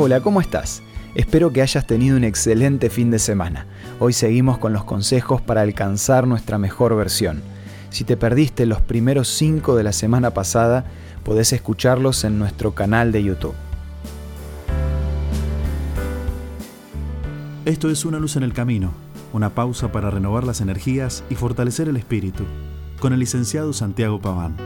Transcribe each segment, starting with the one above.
Hola, ¿cómo estás? Espero que hayas tenido un excelente fin de semana. Hoy seguimos con los consejos para alcanzar nuestra mejor versión. Si te perdiste los primeros cinco de la semana pasada, podés escucharlos en nuestro canal de YouTube. Esto es Una luz en el camino, una pausa para renovar las energías y fortalecer el espíritu, con el licenciado Santiago Paván.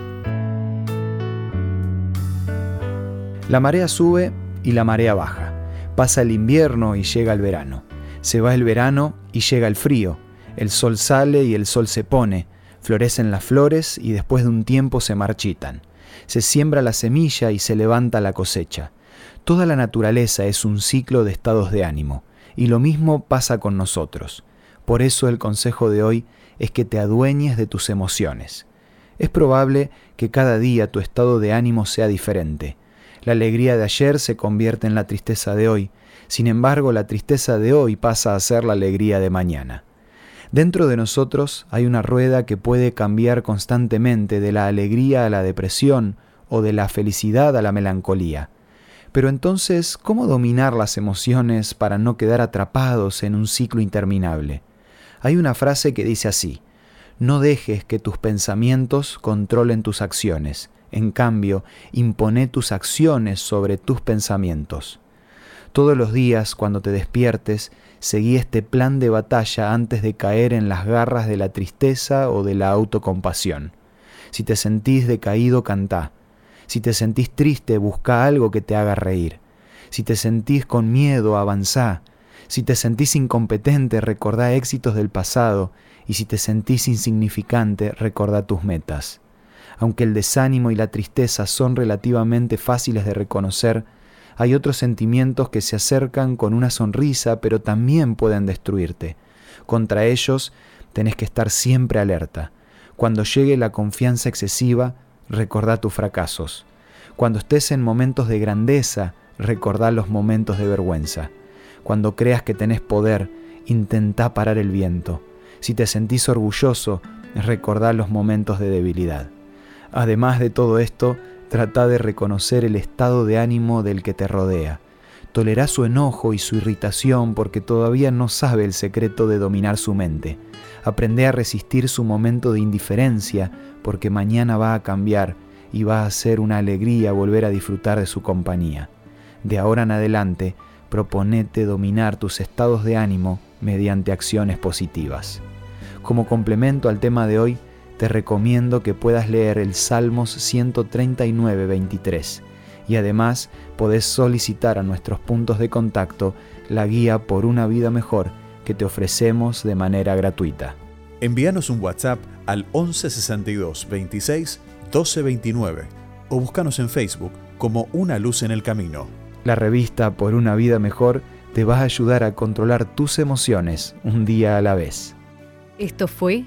La marea sube y la marea baja. Pasa el invierno y llega el verano. Se va el verano y llega el frío. El sol sale y el sol se pone. Florecen las flores y después de un tiempo se marchitan. Se siembra la semilla y se levanta la cosecha. Toda la naturaleza es un ciclo de estados de ánimo, y lo mismo pasa con nosotros. Por eso el consejo de hoy es que te adueñes de tus emociones. Es probable que cada día tu estado de ánimo sea diferente, la alegría de ayer se convierte en la tristeza de hoy. Sin embargo, la tristeza de hoy pasa a ser la alegría de mañana. Dentro de nosotros hay una rueda que puede cambiar constantemente de la alegría a la depresión o de la felicidad a la melancolía. Pero entonces, ¿cómo dominar las emociones para no quedar atrapados en un ciclo interminable? Hay una frase que dice así, no dejes que tus pensamientos controlen tus acciones. En cambio, impone tus acciones sobre tus pensamientos. Todos los días, cuando te despiertes, seguí este plan de batalla antes de caer en las garras de la tristeza o de la autocompasión. Si te sentís decaído, cantá. Si te sentís triste, busca algo que te haga reír. Si te sentís con miedo, avanzá. Si te sentís incompetente, recordá éxitos del pasado. Y si te sentís insignificante, recordá tus metas. Aunque el desánimo y la tristeza son relativamente fáciles de reconocer, hay otros sentimientos que se acercan con una sonrisa, pero también pueden destruirte. Contra ellos tenés que estar siempre alerta. Cuando llegue la confianza excesiva, recordá tus fracasos. Cuando estés en momentos de grandeza, recordá los momentos de vergüenza. Cuando creas que tenés poder, intentá parar el viento. Si te sentís orgulloso, recordá los momentos de debilidad. Además de todo esto, trata de reconocer el estado de ánimo del que te rodea. Tolerá su enojo y su irritación porque todavía no sabe el secreto de dominar su mente. Aprende a resistir su momento de indiferencia porque mañana va a cambiar y va a ser una alegría volver a disfrutar de su compañía. De ahora en adelante, proponete dominar tus estados de ánimo mediante acciones positivas. Como complemento al tema de hoy, te recomiendo que puedas leer el Salmos 139, 23 y además podés solicitar a nuestros puntos de contacto la guía por una vida mejor que te ofrecemos de manera gratuita. Envíanos un WhatsApp al 1162 26 1229 o búscanos en Facebook como Una Luz en el Camino. La revista Por una vida mejor te va a ayudar a controlar tus emociones un día a la vez. Esto fue